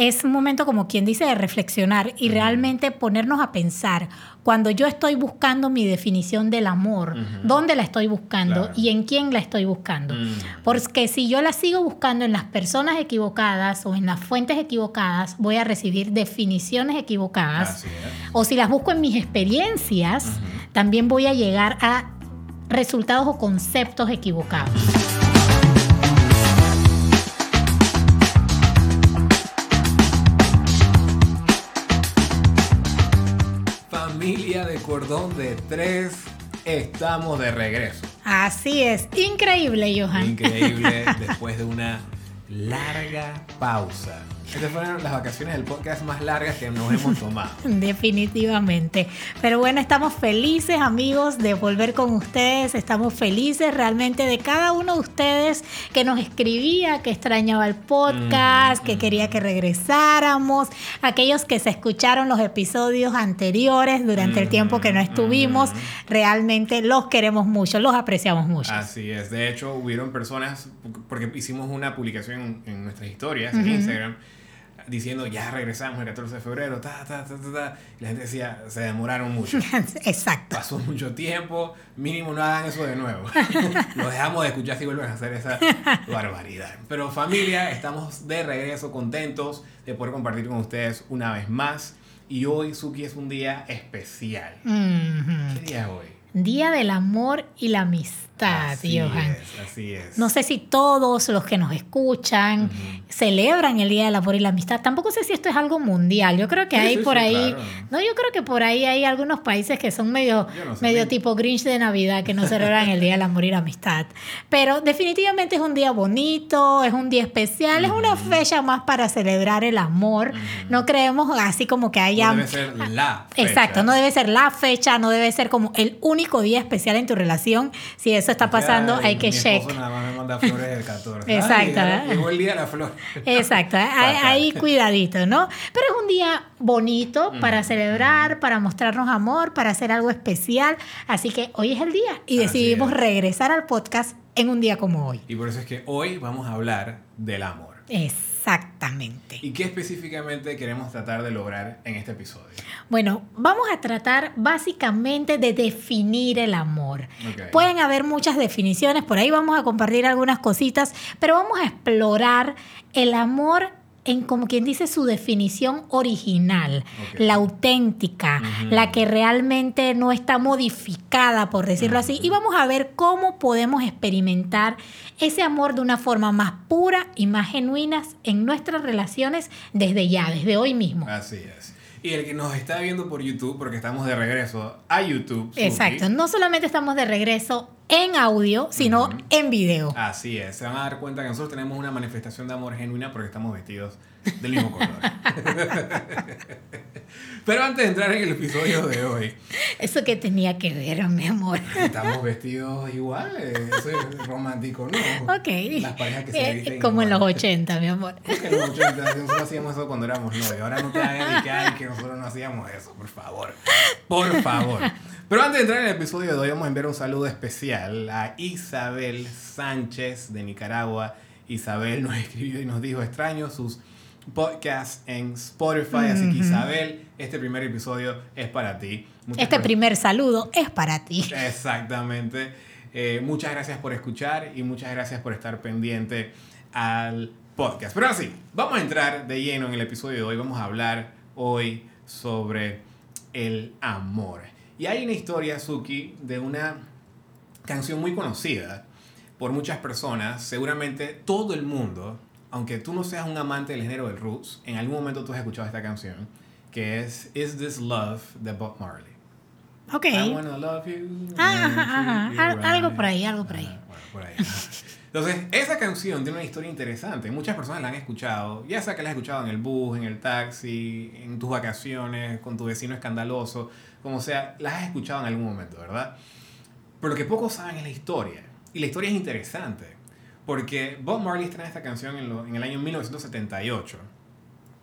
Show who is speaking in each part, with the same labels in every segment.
Speaker 1: es un momento como quien dice de reflexionar y realmente ponernos a pensar. Cuando yo estoy buscando mi definición del amor, dónde la estoy buscando y en quién la estoy buscando. Porque si yo la sigo buscando en las personas equivocadas o en las fuentes equivocadas, voy a recibir definiciones equivocadas. O si las busco en mis experiencias, también voy a llegar a resultados o conceptos equivocados.
Speaker 2: De cordón de tres, estamos de regreso.
Speaker 1: Así es, increíble, Johan.
Speaker 2: Increíble, después de una larga pausa. Estas fueron las vacaciones del podcast más largas que nos hemos tomado.
Speaker 1: Definitivamente. Pero bueno, estamos felices amigos de volver con ustedes. Estamos felices realmente de cada uno de ustedes que nos escribía, que extrañaba el podcast, que quería que regresáramos. Aquellos que se escucharon los episodios anteriores durante el tiempo que no estuvimos. Realmente los queremos mucho, los apreciamos mucho.
Speaker 2: Así es. De hecho, hubieron personas, porque hicimos una publicación en nuestras historias en Instagram diciendo ya regresamos el 14 de febrero, ta, ta, ta, ta, Y la gente decía, se demoraron mucho.
Speaker 1: Exacto.
Speaker 2: Pasó mucho tiempo, mínimo no hagan eso de nuevo. Lo dejamos de escuchar si vuelven a hacer esa barbaridad. Pero familia, estamos de regreso, contentos de poder compartir con ustedes una vez más. Y hoy, Suki, es un día especial. ¿Qué día es hoy?
Speaker 1: Día del amor y la amistad
Speaker 2: así Es, así es.
Speaker 1: No sé si todos los que nos escuchan celebran el Día del Amor y la Amistad. Tampoco sé si esto es algo mundial. Yo creo que hay por ahí. No, yo creo que por ahí hay algunos países que son medio, medio tipo Grinch de Navidad que no celebran el Día del Amor y la Amistad. Pero definitivamente es un día bonito, es un día especial, es una fecha más para celebrar el amor. No creemos así como que haya.
Speaker 2: No debe ser la fecha.
Speaker 1: Exacto, no debe ser la fecha, no debe ser como el único día especial en tu relación. Si eso está pasando, hay que check.
Speaker 2: nada más me manda flores el 14.
Speaker 1: Exacto.
Speaker 2: Llegó el día de la flor.
Speaker 1: Exacto, ahí cuidadito, ¿no? Pero es un día bonito para celebrar, para mostrarnos amor, para hacer algo especial. Así que hoy es el día y decidimos regresar al podcast en un día como hoy.
Speaker 2: Y por eso es que hoy vamos a hablar del amor.
Speaker 1: Exactamente.
Speaker 2: ¿Y qué específicamente queremos tratar de lograr en este episodio?
Speaker 1: Bueno, vamos a tratar básicamente de definir el amor. Pueden haber muchas definiciones, por ahí vamos a compartir algunas cositas, pero vamos a explorar el amor en como quien dice su definición original, la auténtica, la que realmente no está modificada, por decirlo así, y vamos a ver cómo podemos experimentar ese amor de una forma más pura y más genuina en nuestras relaciones desde ya, desde hoy mismo.
Speaker 2: Así es. Y el que nos está viendo por YouTube, porque estamos de regreso a YouTube.
Speaker 1: Exacto, no solamente estamos de regreso en audio, sino en video.
Speaker 2: Así es, se van a dar cuenta que nosotros tenemos una manifestación de amor genuina porque estamos vestidos del mismo color. Pero antes de entrar en el episodio de hoy.
Speaker 1: Eso que tenía que ver, mi amor.
Speaker 2: Estamos vestidos iguales. Eso es romántico, ¿no?
Speaker 1: Ok.
Speaker 2: Las parejas que se
Speaker 1: eh, Como en los 80, mi amor.
Speaker 2: Porque en los 80 nosotros hacíamos eso cuando éramos novios. Ahora no te hagas que, hay, que nosotros no hacíamos eso, por favor. Por favor. Pero antes de entrar en el episodio de hoy, vamos a enviar un saludo especial a Isabel Sánchez de Nicaragua. Isabel nos escribió y nos dijo extraño sus podcast en Spotify. Así que Isabel, este primer episodio es para ti.
Speaker 1: este primer saludo es para ti.
Speaker 2: Exactamente. Eh, muchas gracias por escuchar y muchas gracias por estar pendiente al podcast. Pero así, vamos a entrar de lleno en el episodio de hoy. Vamos a hablar hoy sobre el amor. Y hay una historia, Suki, de una canción muy conocida por muchas personas. Seguramente todo el mundo aunque tú no seas un amante del género del roots, en algún momento tú has escuchado esta canción, que es Is This Love de Bob Marley.
Speaker 1: Ok.
Speaker 2: I wanna love you.
Speaker 1: Ah, algo por ahí, algo por ahí.
Speaker 2: por ahí. Entonces, esa canción tiene una historia interesante. Muchas personas la han escuchado, ya sea que la has escuchado en el bus, en el taxi, en tus vacaciones, con tu vecino escandaloso, como sea, la has escuchado en algún momento, ¿verdad? Pero lo que pocos saben es la historia. Y la historia es interesante. Porque Bob Marley estrena esta canción en, el año 1978.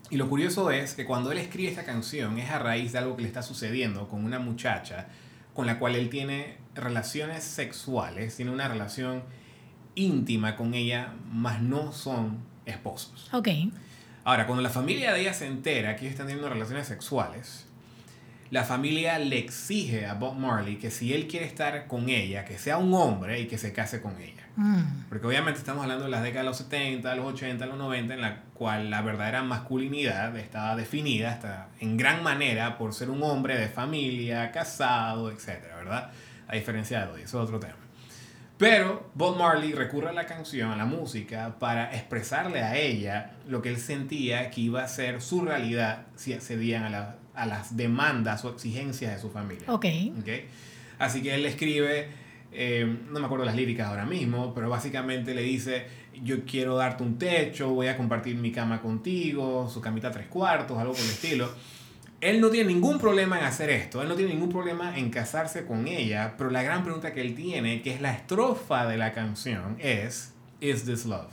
Speaker 2: Y lo curioso es que cuando él escribe esta canción es a raíz de algo que le está sucediendo con una muchacha con la cual él tiene relaciones sexuales, tiene una relación íntima con ella, mas no son esposos.
Speaker 1: Ok.
Speaker 2: Ahora, cuando la familia de ella se entera que ellos están teniendo relaciones sexuales, la familia le exige a Bob Marley que si él quiere estar con ella, que sea un hombre y que se case con ella. Mm. Porque obviamente estamos hablando de las décadas de los 70, los 80, los 90, en la cual la verdadera masculinidad estaba definida hasta en gran manera por ser un hombre de familia, casado, etcétera, ¿verdad? A diferencia de hoy, eso es otro tema. Pero Bob Marley recurre a la canción, a la música, para expresarle a ella lo que él sentía que iba a ser su realidad si accedían a la a las demandas o exigencias de su familia.
Speaker 1: Ok.
Speaker 2: okay? Así que él escribe, eh, no me acuerdo las líricas ahora mismo, pero básicamente le dice, yo quiero darte un techo, voy a compartir mi cama contigo, su camita tres cuartos, algo por el estilo. Él no tiene ningún problema en hacer esto, él no tiene ningún problema en casarse con ella, pero la gran pregunta que él tiene, que es la estrofa de la canción, es, ¿Is this love?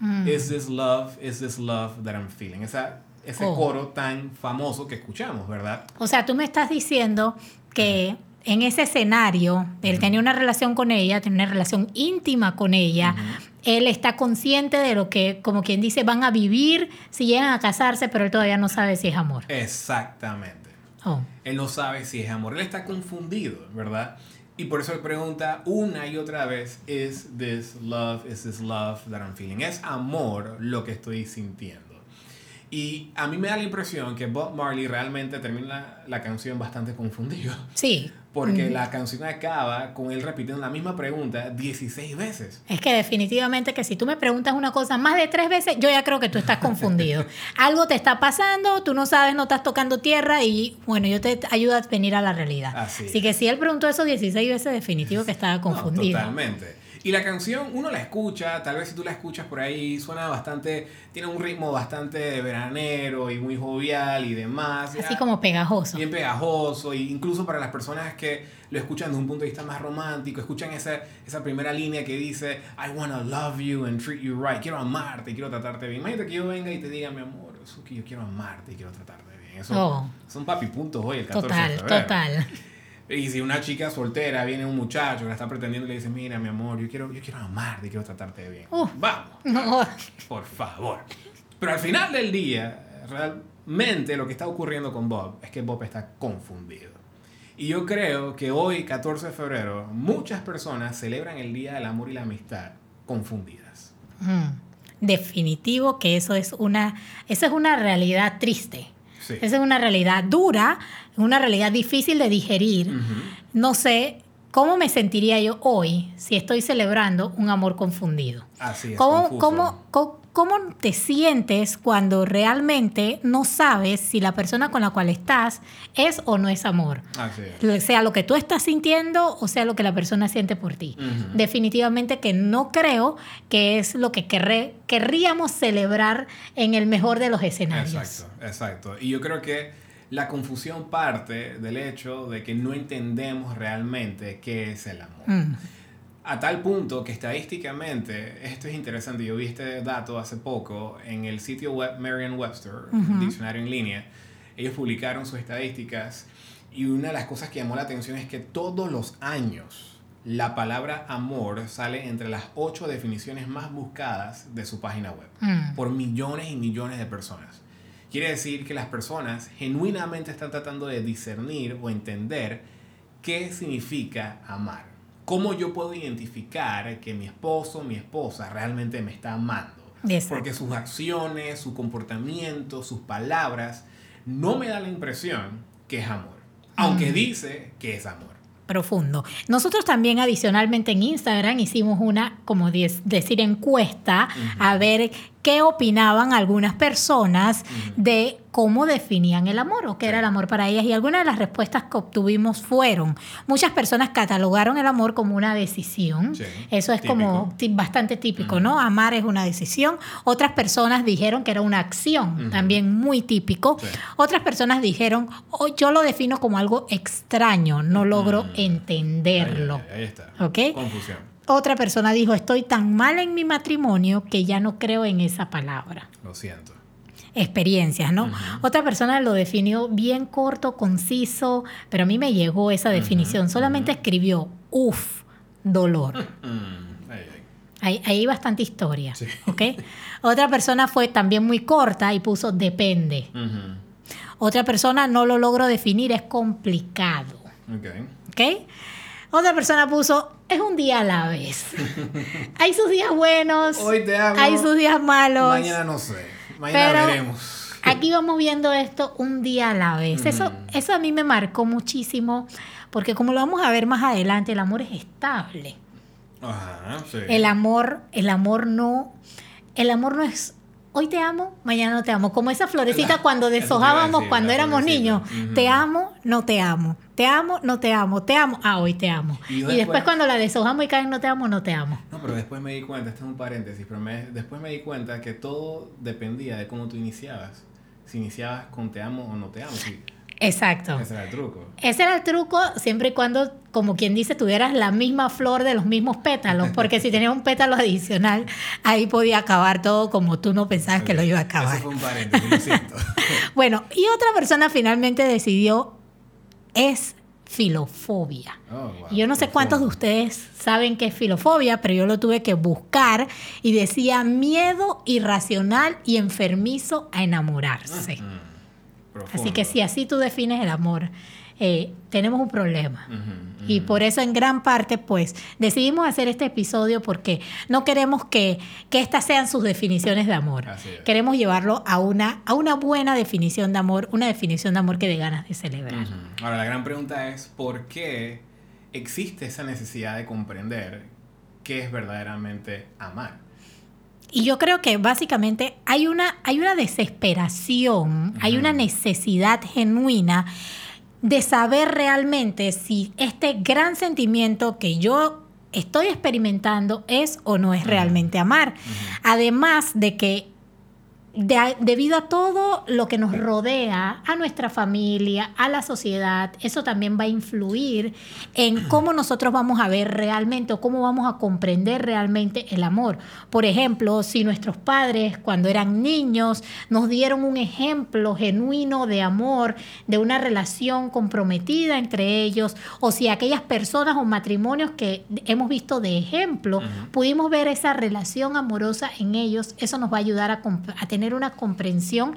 Speaker 2: Mm. Is this love? Is this love that I'm feeling? Esa ese oh. coro tan famoso que escuchamos, ¿verdad?
Speaker 1: O sea, tú me estás diciendo que en ese escenario, él tenía una relación con ella, tenía una relación íntima con ella, él está consciente de lo que, como quien dice, van a vivir si llegan a casarse, pero él todavía no sabe si es amor.
Speaker 2: Exactamente. Oh. Él no sabe si es amor, él está confundido, ¿verdad? Y por eso él pregunta una y otra vez, ¿is this love, is this love that I'm feeling? ¿Es amor lo que estoy sintiendo? Y a mí me da la impresión que Bob Marley realmente termina la, canción bastante confundido.
Speaker 1: Sí.
Speaker 2: Porque la canción acaba con él repitiendo la misma pregunta 16 veces.
Speaker 1: Es que definitivamente que si tú me preguntas una cosa más de tres veces, yo ya creo que tú estás confundido. Algo te está pasando, tú no sabes, no estás tocando tierra y bueno, yo te ayudo a venir a la realidad. Así, Así que si él preguntó eso 16 veces, definitivo que estaba confundido.
Speaker 2: totalmente. Y la canción, uno la escucha, tal vez si tú la escuchas por ahí, suena bastante, tiene un ritmo bastante veranero y muy jovial y demás.
Speaker 1: Así como pegajoso.
Speaker 2: Bien pegajoso, e incluso para las personas que lo escuchan desde un punto de vista más romántico, escuchan esa, esa primera línea que dice, I wanna love you and treat you right, quiero amarte, quiero tratarte bien. Imagínate que yo venga y te diga, mi amor, que yo quiero amarte y quiero tratarte bien. Eso oh. son papi puntos hoy, el 14
Speaker 1: Total,
Speaker 2: de
Speaker 1: total.
Speaker 2: Y si una chica soltera viene un muchacho que la está pretendiendo y le dice, mira, mi amor, yo quiero, yo quiero amarte, quiero tratarte bien. Vamos. Por favor. Pero al final del día, realmente lo que está ocurriendo con Bob es que Bob está confundido. Y yo creo que hoy, 14 de febrero, muchas personas celebran el Día del Amor y la Amistad confundidas.
Speaker 1: Mm. Definitivo que eso es una, eso es una realidad triste. Esa es una realidad dura, una realidad difícil de digerir. No sé cómo me sentiría yo hoy si estoy celebrando un amor confundido.
Speaker 2: Así es.
Speaker 1: ¿Cómo, cómo, cómo, te sientes cuando realmente no sabes si la persona con la cual estás es o no es amor?
Speaker 2: Así es.
Speaker 1: Sea lo que tú estás sintiendo o sea lo que la persona siente por ti. Definitivamente que no creo que es lo que querríamos celebrar en el mejor de los escenarios.
Speaker 2: Exacto, exacto. Y yo creo que la confusión parte del hecho de que no entendemos realmente qué es el amor. Mm. A tal punto que estadísticamente, esto es interesante, yo vi este dato hace poco en el sitio web Merriam-Webster, diccionario en línea, ellos publicaron sus estadísticas y una de las cosas que llamó la atención es que todos los años la palabra amor sale entre las ocho definiciones más buscadas de su página web mm. por millones y millones de personas. Quiere decir que las personas genuinamente están tratando de discernir o entender qué significa amar. ¿Cómo yo puedo identificar que mi esposo, mi esposa realmente me está amando? Porque sus acciones, su comportamiento, sus palabras no me dan la impresión que es amor. Aunque mm. dice que es amor
Speaker 1: profundo. Nosotros también adicionalmente en Instagram hicimos una, como decir, encuesta a ver qué opinaban algunas personas de cómo definían el amor o qué era el amor para ellas. Y algunas de las respuestas que obtuvimos fueron, muchas personas catalogaron el amor como una decisión. Eso es como bastante típico, ¿no? Amar es una decisión. Otras personas dijeron que era una acción, también muy típico. Otras personas dijeron, oh, yo lo defino como algo extraño, no logro entenderlo.
Speaker 2: Ahí, está.
Speaker 1: Confusión. Otra persona dijo, estoy tan mal en mi matrimonio que ya no creo en esa palabra.
Speaker 2: Lo siento.
Speaker 1: Experiencias, ¿no? Otra persona lo definió bien corto, conciso, pero a mí me llegó esa definición. Solamente escribió, uff, dolor. Hay, hay bastante historia. Otra persona fue también muy corta y puso depende. Otra persona no lo logro definir, es complicado. Okay. Otra persona puso, es un día a la vez. hay sus días buenos.
Speaker 2: Hoy te amo.
Speaker 1: Hay sus días malos.
Speaker 2: Mañana no sé. Mañana veremos.
Speaker 1: Aquí vamos viendo esto un día a la vez. Eso, eso a mí me marcó muchísimo, porque como lo vamos a ver más adelante, el amor es estable. Ajá, sí. El amor, el amor no, el amor no es hoy te amo, mañana no te amo. Como esa florecita cuando deshojábamos cuando éramos niños. Te amo, no te amo. Te amo, no te amo. Te amo, ah, hoy te amo. Y, después, cuando la deshojamos y caen no te amo, no te amo.
Speaker 2: No, pero después me di cuenta, esto es un paréntesis, pero después me di cuenta que todo dependía de cómo tú iniciabas. Si iniciabas con te amo o no te amo.
Speaker 1: Exacto.
Speaker 2: Ese era el truco.
Speaker 1: Ese era el truco siempre y cuando, como quien dice, tuvieras la misma flor de los mismos pétalos, porque si tenías un pétalo adicional, ahí podía acabar todo como tú no pensabas que lo iba a acabar.
Speaker 2: Eso fue un paréntesis, lo siento.
Speaker 1: bueno, y otra persona finalmente decidió es filofobia. Oh, yo no sé cuántos de ustedes saben qué es filofobia, pero yo lo tuve que buscar y decía miedo irracional y enfermizo a enamorarse. Así que si así tú defines el amor, eh, tenemos un problema. Y por eso en gran parte, pues, decidimos hacer este episodio porque no queremos que, que estas sean sus definiciones de amor. Queremos llevarlo a una, a una buena definición de amor, una definición de amor que dé ganas de celebrar.
Speaker 2: Ahora, la gran pregunta es, ¿por qué existe esa necesidad de comprender qué es verdaderamente amar?
Speaker 1: Y yo creo que básicamente hay una, hay una desesperación, hay una necesidad genuina de saber realmente si este gran sentimiento que yo estoy experimentando es o no es realmente amar. Además de que debido a todo lo que nos rodea, a nuestra familia, a la sociedad, eso también va a influir en cómo nosotros vamos a ver realmente o cómo vamos a comprender realmente el amor. Por ejemplo, si nuestros padres cuando eran niños nos dieron un ejemplo genuino de amor, de una relación comprometida entre ellos, o si aquellas personas o matrimonios que hemos visto de ejemplo, pudimos ver esa relación amorosa en ellos, eso nos va a ayudar a, a tener una comprensión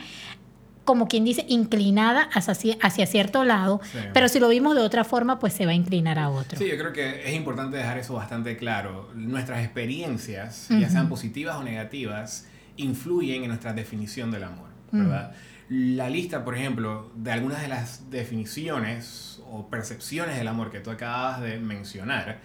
Speaker 1: como quien dice, inclinada hacia, hacia cierto lado, pero si lo vimos de otra forma, pues se va a inclinar a otro.
Speaker 2: Sí, yo creo que es importante dejar eso bastante claro. Nuestras experiencias, ya sean positivas o negativas, influyen en nuestra definición del amor, ¿verdad? La lista, por ejemplo, de algunas de las definiciones o percepciones del amor que tú acabas de mencionar,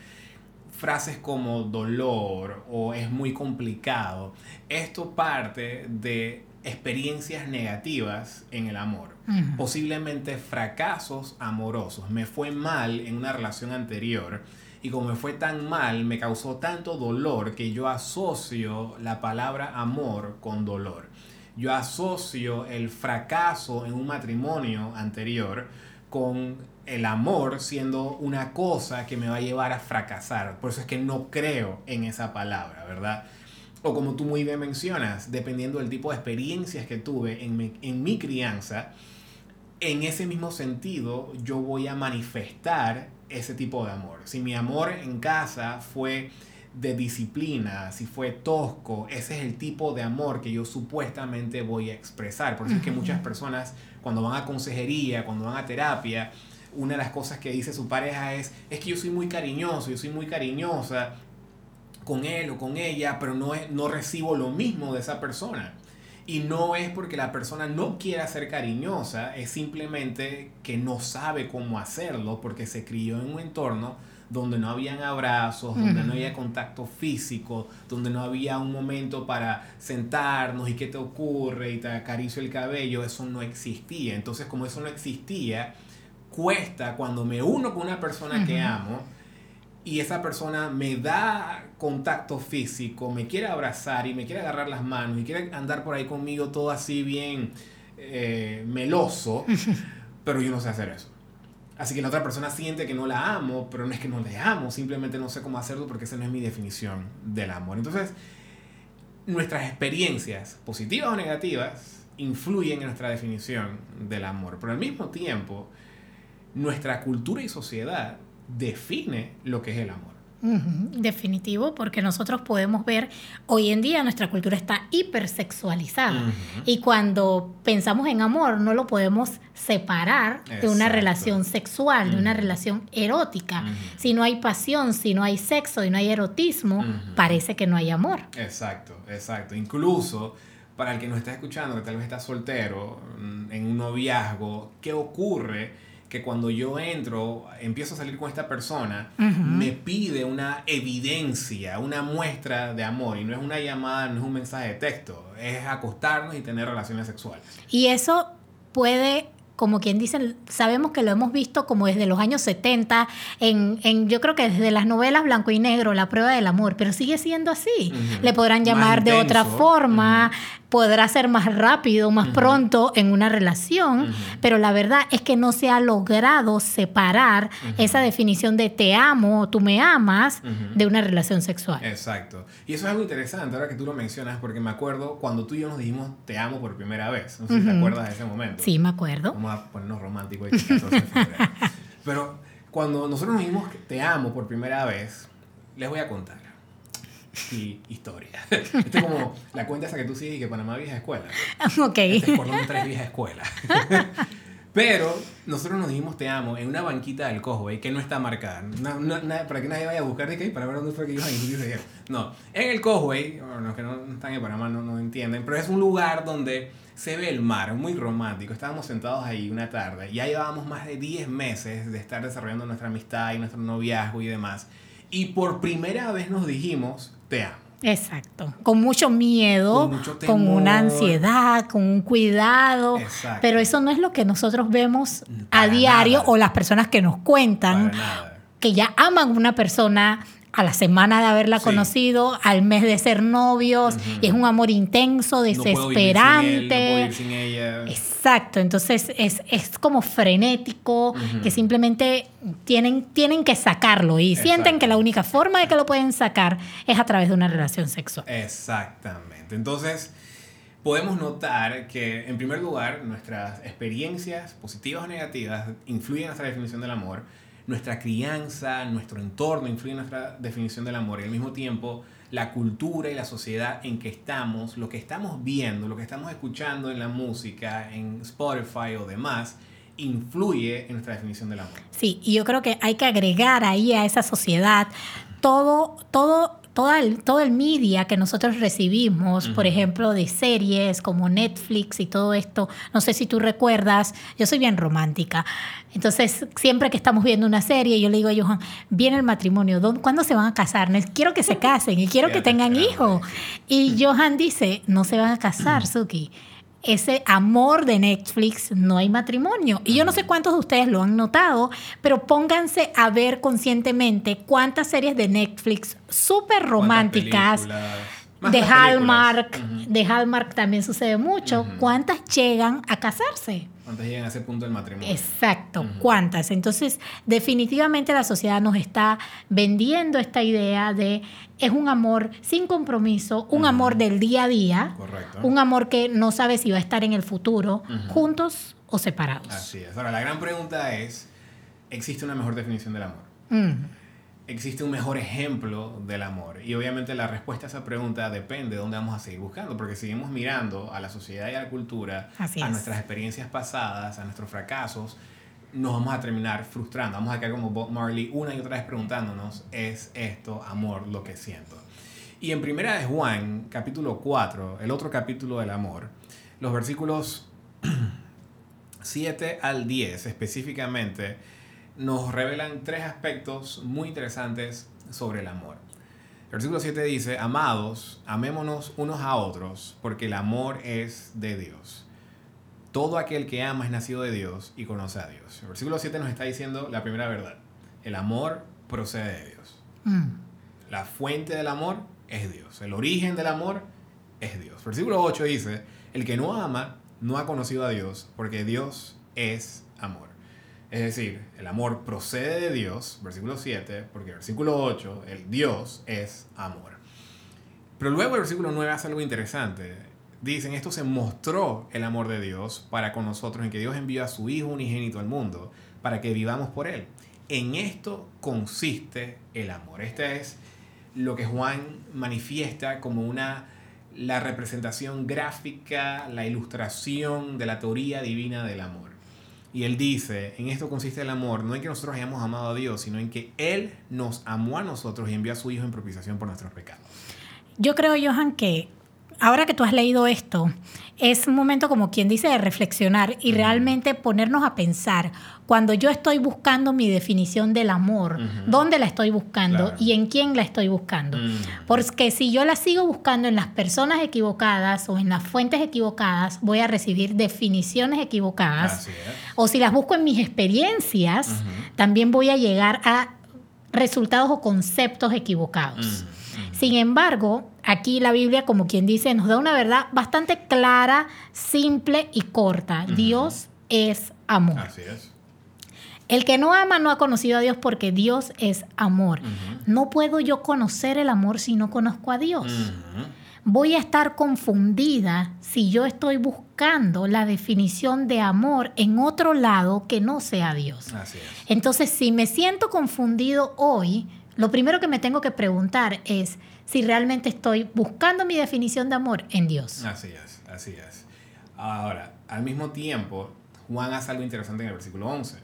Speaker 2: frases como dolor o es muy complicado, esto parte de experiencias negativas en el amor, posiblemente fracasos amorosos. Me fue mal en una relación anterior y como me fue tan mal, me causó tanto dolor que yo asocio la palabra amor con dolor. Yo asocio el fracaso en un matrimonio anterior con el amor siendo una cosa que me va a llevar a fracasar. Por eso es que no creo en esa palabra, ¿verdad? o como tú muy bien mencionas, dependiendo del tipo de experiencias que tuve en mi, en mi crianza, en ese mismo sentido yo voy a manifestar ese tipo de amor. Si mi amor en casa fue de disciplina, si fue tosco, ese es el tipo de amor que yo supuestamente voy a expresar. Por eso es que muchas personas cuando van a consejería, cuando van a terapia, una de las cosas que dice su pareja es, es que yo soy muy cariñoso, yo soy muy cariñosa, con él o con ella, pero no, es, no recibo lo mismo de esa persona. Y no es porque la persona no quiera ser cariñosa, es simplemente que no sabe cómo hacerlo porque se crió en un entorno donde no habían abrazos, donde no había contacto físico, donde no había un momento para sentarnos y qué te ocurre y te acaricio el cabello, eso no existía. Entonces como eso no existía, cuesta cuando me uno con una persona que amo, y esa persona me da contacto físico, me quiere abrazar y me quiere agarrar las manos y quiere andar por ahí conmigo todo así bien eh, meloso, pero yo no sé hacer eso. Así que la otra persona siente que no la amo, pero no es que no le amo, simplemente no sé cómo hacerlo porque esa no es mi definición del amor. Entonces, nuestras experiencias, positivas o negativas, influyen en nuestra definición del amor, pero al mismo tiempo, nuestra cultura y sociedad define lo que es el amor.
Speaker 1: definitivo, porque nosotros podemos ver, hoy en día nuestra cultura está hipersexualizada y cuando pensamos en amor no lo podemos separar de una relación sexual, de una relación erótica. Si no hay pasión, si no hay sexo y no hay erotismo, parece que no hay amor.
Speaker 2: Exacto, exacto. Incluso para el que nos está escuchando, que tal vez está soltero, mm, en un noviazgo, ¿qué ocurre? Que cuando yo entro, empiezo a salir con esta persona, me pide una evidencia, una muestra de amor. Y no es una llamada, no es un mensaje de texto, es acostarnos y tener relaciones sexuales.
Speaker 1: Y eso puede como quien dice, sabemos que lo hemos visto como desde los años 70, en, en, yo creo que desde las novelas blanco y negro, La prueba del amor, pero sigue siendo así. Le podrán llamar de otra forma, podrá ser más rápido, más pronto en una relación, pero la verdad es que no se ha logrado separar esa definición de te amo, tú me amas, de una relación sexual.
Speaker 2: Exacto. Y eso es algo interesante ahora que tú lo mencionas, porque me acuerdo cuando tú y yo nos dijimos te amo por primera vez. No sé si te acuerdas de ese momento.
Speaker 1: Sí, me acuerdo.
Speaker 2: Vamos a ponernos románticos. pero cuando nosotros nos dijimos te amo por primera vez, les voy a contar y historia. Esto es como la cuenta esa que tú sigues que Panamá vieja escuela.
Speaker 1: Ok.
Speaker 2: Este es por donde tres vieja escuela. Pero nosotros nos dijimos te amo en una banquita del Cosway que no está marcada. para que nadie vaya a buscar de qué, para ver dónde fue que iban a No, en el Cosway, bueno, los que no están en Panamá no, no entienden, pero es un lugar donde se ve el mar, muy romántico. Estábamos sentados ahí una tarde y ya llevábamos más de 10 meses de estar desarrollando nuestra amistad y nuestro noviazgo y demás. Y por primera vez nos dijimos, te amo.
Speaker 1: Exacto, con mucho miedo, con, una ansiedad, con un cuidado, pero eso no es lo que nosotros vemos a diario o las personas que nos cuentan que ya aman a una persona a la semana de haberla conocido, al mes de ser novios, y es un amor intenso, desesperante. Exacto, entonces es, es como frenético, que simplemente tienen, tienen que sacarlo y sienten que la única forma de que lo pueden sacar es a través de una relación sexual.
Speaker 2: Exactamente, entonces podemos notar que en primer lugar nuestras experiencias positivas o negativas influyen en nuestra definición del amor nuestra crianza, nuestro entorno influye en nuestra definición del amor y al mismo tiempo la cultura y la sociedad en que estamos, lo que estamos viendo, lo que estamos escuchando en la música, en Spotify o demás, influye en nuestra definición del amor.
Speaker 1: Sí, y yo creo que hay que agregar ahí a esa sociedad todo, todo todo el, todo el media que nosotros recibimos, por ejemplo, de series como Netflix y todo esto, no sé si tú recuerdas, yo soy bien romántica, entonces siempre que estamos viendo una serie, yo le digo a Johan, viene el matrimonio, ¿cuándo se van a casar? Quiero que se casen y quiero que tengan hijos. Y Johan dice, no se van a casar, Suki ese amor de Netflix, no hay matrimonio. Y yo no sé cuántos de ustedes lo han notado, pero pónganse a ver conscientemente cuántas series de Netflix súper románticas. De Hallmark, de Hallmark también sucede mucho. ¿Cuántas llegan a casarse?
Speaker 2: ¿Cuántas llegan a ese punto del matrimonio?
Speaker 1: Exacto, ¿cuántas? Entonces, definitivamente la sociedad nos está vendiendo esta idea de es un amor sin compromiso, un amor del día a día, Correcto. un amor que no sabe si va a estar en el futuro, juntos o separados.
Speaker 2: Así es. Ahora, la gran pregunta es, ¿existe una mejor definición del amor? Existe un mejor ejemplo del amor? Y obviamente la respuesta a esa pregunta depende de dónde vamos a seguir buscando, porque seguimos mirando a la sociedad y a la cultura, a nuestras experiencias pasadas, a nuestros fracasos, nos vamos a terminar frustrando. Vamos a quedar como Bob Marley una y otra vez preguntándonos, ¿es esto amor lo que siento? Y en primera de Juan, capítulo 4, el otro capítulo del amor, los versículos 7 al 10 específicamente, nos revelan tres aspectos muy interesantes sobre el amor. El versículo 7 dice, amados, amémonos unos a otros, porque el amor es de Dios. Todo aquel que ama es nacido de Dios y conoce a Dios. El versículo 7 nos está diciendo la primera verdad. El amor procede de Dios. Mm. La fuente del amor es Dios. El origen del amor es Dios. El versículo 8 dice, el que no ama no ha conocido a Dios, porque Dios es amor. Es decir, el amor procede de Dios, versículo 7, porque versículo 8, el Dios es amor. Pero luego el versículo 9 hace algo interesante. Dicen, esto se mostró el amor de Dios para con nosotros en que Dios envió a su Hijo unigénito al mundo para que vivamos por Él. en esto consiste el amor. Este es lo que Juan manifiesta como una la representación gráfica, la ilustración de la teoría divina del amor. Y él dice, en esto consiste el amor, no en que nosotros hayamos amado a Dios, sino en que Él nos amó a nosotros y envió a su Hijo en propiciación por nuestros pecados.
Speaker 1: Yo creo, Johan, que ahora que tú has leído esto, es un momento como quien dice de reflexionar y realmente ponernos a pensar cuando yo estoy buscando mi definición del amor, dónde la estoy buscando y en quién la estoy buscando. Porque si yo la sigo buscando en las personas equivocadas o en las fuentes equivocadas, voy a recibir definiciones equivocadas. O si las busco en mis experiencias, también voy a llegar a resultados o conceptos equivocados. Sin embargo, aquí la Biblia, como quien dice, nos da una verdad bastante clara, simple y corta. Dios es amor.
Speaker 2: Así es.
Speaker 1: El que no ama no ha conocido a Dios porque Dios es amor. No puedo yo conocer el amor si no conozco a Dios. Voy a estar confundida si yo estoy buscando la definición de amor en otro lado que no sea Dios.
Speaker 2: Así es.
Speaker 1: Entonces, si me siento confundido hoy, lo primero que me tengo que preguntar es, si realmente estoy buscando mi definición de amor en Dios.
Speaker 2: Así es, así es. Ahora, al mismo tiempo, Juan hace algo interesante en el versículo 11,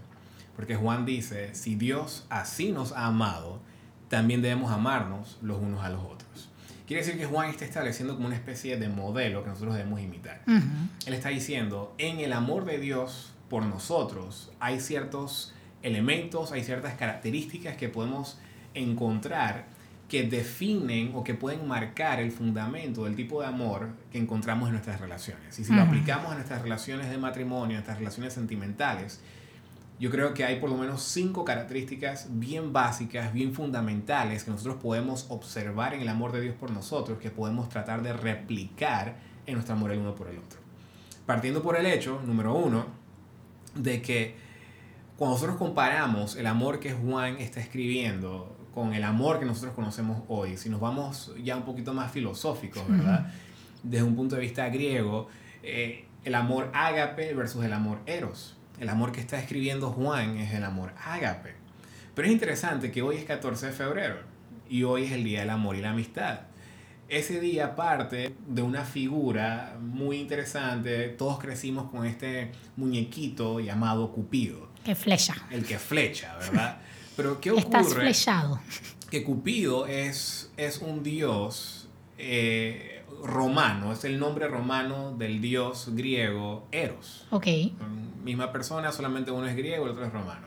Speaker 2: porque Juan dice, si Dios así nos ha amado, también debemos amarnos los unos a los otros. Quiere decir que Juan está estableciendo como una especie de modelo que nosotros debemos imitar. Él está diciendo, en el amor de Dios por nosotros hay ciertos elementos, hay ciertas características que podemos encontrar que definen o que pueden marcar el fundamento del tipo de amor que encontramos en nuestras relaciones. Y si lo aplicamos a nuestras relaciones de matrimonio, a nuestras relaciones sentimentales, yo creo que hay por lo menos cinco características bien básicas, bien fundamentales que nosotros podemos observar en el amor de Dios por nosotros, que podemos tratar de replicar en nuestro amor el uno por el otro. Partiendo por el hecho, número uno, de que cuando nosotros comparamos el amor que Juan está escribiendo con el amor que nosotros conocemos hoy, si nos vamos ya un poquito más filosóficos, ¿verdad? Desde un punto de vista griego, eh, el amor ágape versus el amor eros. El amor que está escribiendo Juan es el amor ágape. Pero es interesante que hoy es 14 de febrero y hoy es el Día del Amor y la Amistad. Ese día parte de una figura muy interesante. Todos crecimos con este muñequito llamado Cupido.
Speaker 1: Que flecha.
Speaker 2: El que flecha, ¿verdad? Pero ¿qué ocurre?
Speaker 1: Estás flechado.
Speaker 2: Que Cupido es, es un dios eh, romano, es el nombre romano del dios griego Eros.
Speaker 1: Ok.
Speaker 2: Misma persona, solamente uno es griego, el otro es romano.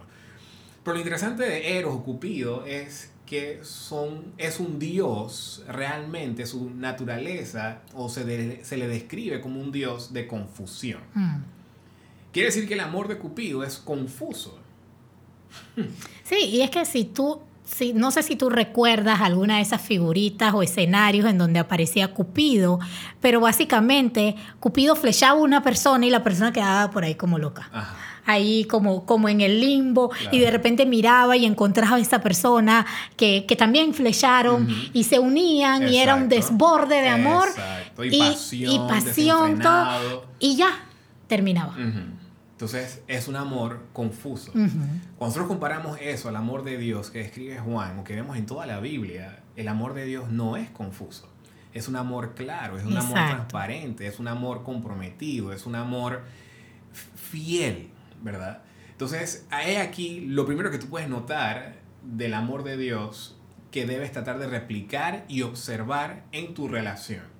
Speaker 2: Pero lo interesante de Eros o Cupido es que son, es un dios realmente, su naturaleza, o se, se le describe como un dios de confusión. Mm. Quiere decir que el amor de Cupido es confuso.
Speaker 1: Sí, y es que si tú, si, no sé si tú recuerdas alguna de esas figuritas o escenarios en donde aparecía Cupido, pero básicamente Cupido flechaba a una persona y la persona quedaba por ahí como loca. ahí como, como en el limbo y de repente miraba y encontraba a esa persona que, también flecharon y se unían y era un desborde de amor
Speaker 2: y, pasión,
Speaker 1: y, pasión todo, y ya terminaba.
Speaker 2: Entonces es un amor confuso. Cuando nosotros comparamos eso al amor de Dios que escribe Juan o que vemos en toda la Biblia, el amor de Dios no es confuso. Es un amor claro, es un amor transparente, es un amor comprometido, es un amor fiel, ¿verdad? Entonces, hay aquí lo primero que tú puedes notar del amor de Dios que debes tratar de replicar y observar en tu relación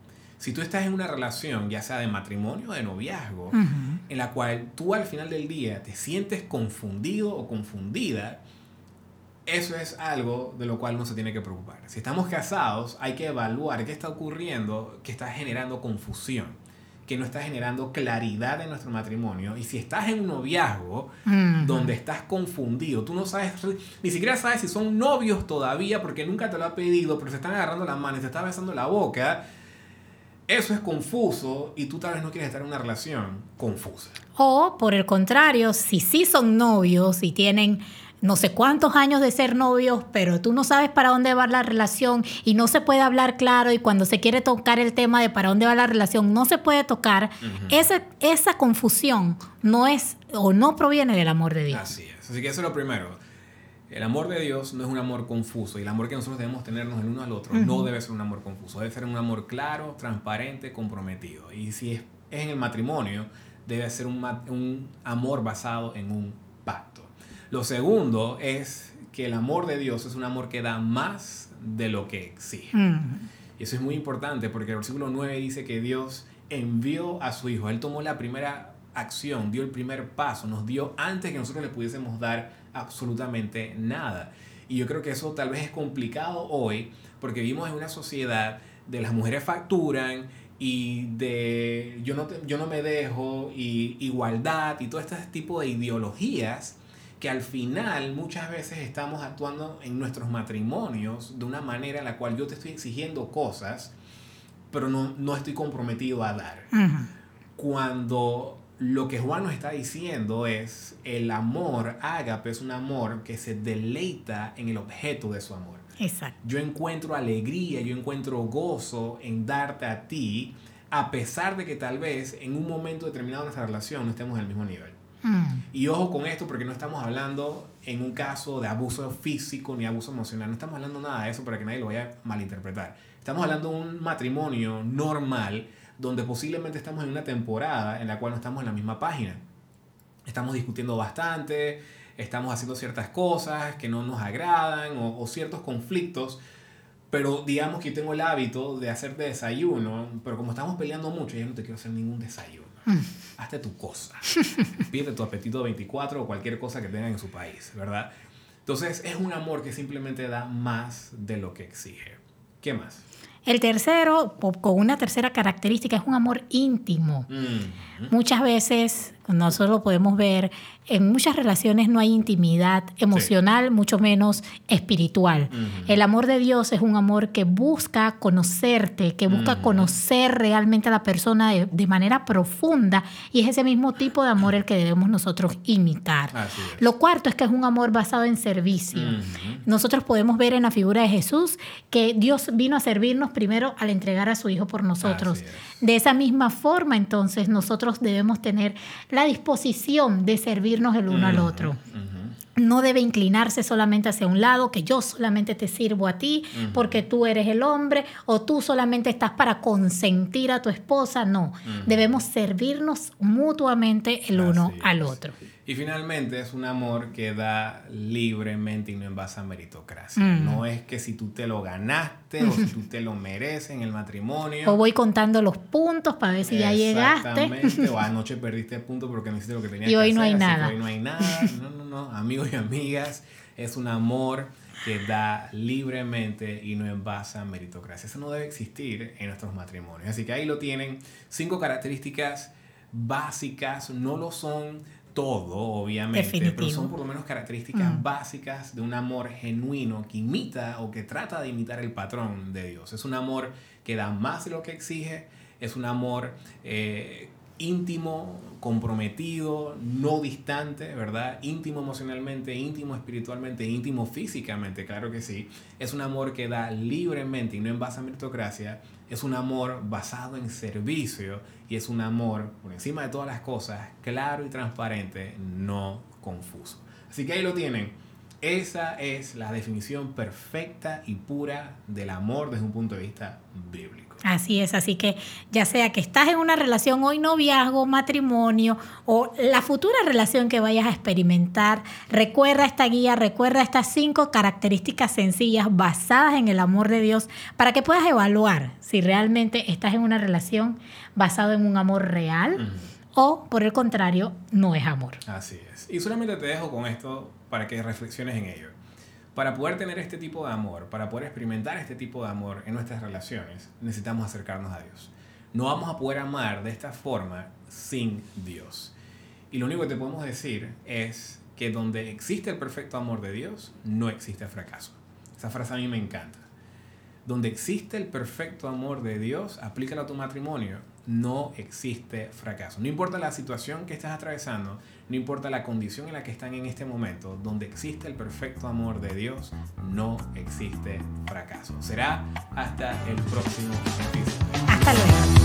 Speaker 2: si tú estás en una relación, ya sea de matrimonio o de noviazgo, en la cual tú al final del día te sientes confundido o confundida, eso es algo de lo cual no se tiene que preocupar. Si estamos casados, hay que evaluar qué está ocurriendo que está generando confusión, que no está generando claridad en nuestro matrimonio. Y si estás en un noviazgo donde estás confundido, tú no sabes, ni siquiera sabes si son novios todavía porque nunca te lo ha pedido, pero se están agarrando las manos, se está besando la boca eso es confuso y tú tal vez no quieres estar en una relación confusa.
Speaker 1: O por el contrario, si sí son novios y tienen no sé cuántos años de ser novios, pero tú no sabes para dónde va la relación y no se puede hablar claro y cuando se quiere tocar el tema de para dónde va la relación no se puede tocar, esa, esa confusión no es o no proviene del amor de Dios.
Speaker 2: Así es. Así que eso es lo primero. El amor de Dios no es un amor confuso y el amor que nosotros debemos tenernos el uno al otro no debe ser un amor confuso, debe ser un amor claro, transparente, comprometido. Y si es, en el matrimonio, debe ser un, un amor basado en un pacto. Lo segundo es que el amor de Dios es un amor que da más de lo que exige. Y eso es muy importante porque el versículo 9 dice que Dios envió a su Hijo. Él tomó la primera acción, dio el primer paso, nos dio antes que nosotros le pudiésemos dar absolutamente nada. Y yo creo que eso tal vez es complicado hoy porque vivimos en una sociedad de las mujeres facturan y de yo no, yo no me dejo y igualdad y todo este tipo de ideologías que al final muchas veces estamos actuando en nuestros matrimonios de una manera en la cual yo te estoy exigiendo cosas, pero no, no estoy comprometido a dar. Cuando lo que Juan nos está diciendo es el amor ágape es un amor que se deleita en el objeto de su amor.
Speaker 1: Exacto.
Speaker 2: Yo encuentro alegría, yo encuentro gozo en darte a ti, a pesar de que tal vez en un momento determinado de nuestra relación no estemos el mismo nivel. Mm. Y ojo con esto porque no estamos hablando en un caso de abuso físico ni abuso emocional, no estamos hablando nada de eso para que nadie lo vaya a malinterpretar. Estamos hablando de un matrimonio normal donde posiblemente estamos en una temporada en la cual no estamos en la misma página. Estamos discutiendo bastante, estamos haciendo ciertas cosas que no nos agradan o, ciertos conflictos, pero digamos que yo tengo el hábito de hacerte desayuno, pero como estamos peleando mucho, yo no te quiero hacer ningún desayuno. Hazte tu cosa. Pide tu apetito 24 o cualquier cosa que tengan en su país, ¿verdad? Entonces es un amor que simplemente da más de lo que exige. ¿Qué más?
Speaker 1: El tercero, con una tercera característica, es un amor íntimo. Mm. Muchas veces nosotros lo podemos ver, en muchas relaciones no hay intimidad emocional, mucho menos espiritual. El amor de Dios es un amor que busca conocerte, que busca conocer realmente a la persona de, manera profunda y es ese mismo tipo de amor el que debemos nosotros imitar. Lo cuarto es que es un amor basado en servicio. Nosotros podemos ver en la figura de Jesús que Dios vino a servirnos primero al entregar a su Hijo por nosotros. De esa misma forma, entonces, nosotros debemos tener la disposición de servirnos el uno al otro. No debe inclinarse solamente hacia un lado, que yo solamente te sirvo a ti porque tú eres el hombre o tú solamente estás para consentir a tu esposa. No, debemos servirnos mutuamente el uno al otro.
Speaker 2: Y finalmente es un amor que da libremente y no en base a meritocracia. Mm. No es que si tú te lo ganaste o si tú te lo mereces en el matrimonio.
Speaker 1: O voy contando los puntos para ver si ya llegaste.
Speaker 2: Exactamente. O anoche perdiste puntos porque no hiciste lo que tenías
Speaker 1: y
Speaker 2: hoy
Speaker 1: no hay nada.
Speaker 2: hoy no hay nada. No, no, no. Amigos y amigas, es un amor que da libremente y no en base a meritocracia. Eso no debe existir en nuestros matrimonios. Así que ahí lo tienen. Cinco características básicas, no lo son todo, obviamente, pero son por lo menos características mm. básicas de un amor genuino que imita o que trata de imitar el patrón de Dios. Es un amor que da más de lo que exige, es un amor eh, íntimo, comprometido, no distante, ¿verdad? Íntimo emocionalmente, íntimo espiritualmente, íntimo físicamente, claro que sí. Es un amor que da libremente y no en base a meritocracia. Es un amor basado en servicio y es un amor, por encima de todas las cosas, claro y transparente, no confuso. Así que ahí lo tienen. Esa es la definición perfecta y pura del amor desde un punto de vista bíblico.
Speaker 1: Así es, así que ya sea que estás en una relación hoy, noviazgo, matrimonio o la futura relación que vayas a experimentar, recuerda esta guía, recuerda estas cinco características sencillas basadas en el amor de Dios para que puedas evaluar si realmente estás en una relación basada en un amor real o por el contrario no es amor.
Speaker 2: Así es. Y solamente te dejo con esto para que reflexiones en ello. Para poder tener este tipo de amor, para poder experimentar este tipo de amor en nuestras relaciones, necesitamos acercarnos a Dios. No vamos a poder amar de esta forma sin Dios. Y lo único que te podemos decir es que donde existe el perfecto amor de Dios, no existe fracaso. Esa frase a mí me encanta. Donde existe el perfecto amor de Dios, aplícalo a tu matrimonio, no existe fracaso. No importa la situación que estés atravesando, no importa la condición en la que están en este momento, donde existe el perfecto amor de Dios, no existe fracaso. Será hasta el próximo episodio.
Speaker 1: Hasta luego.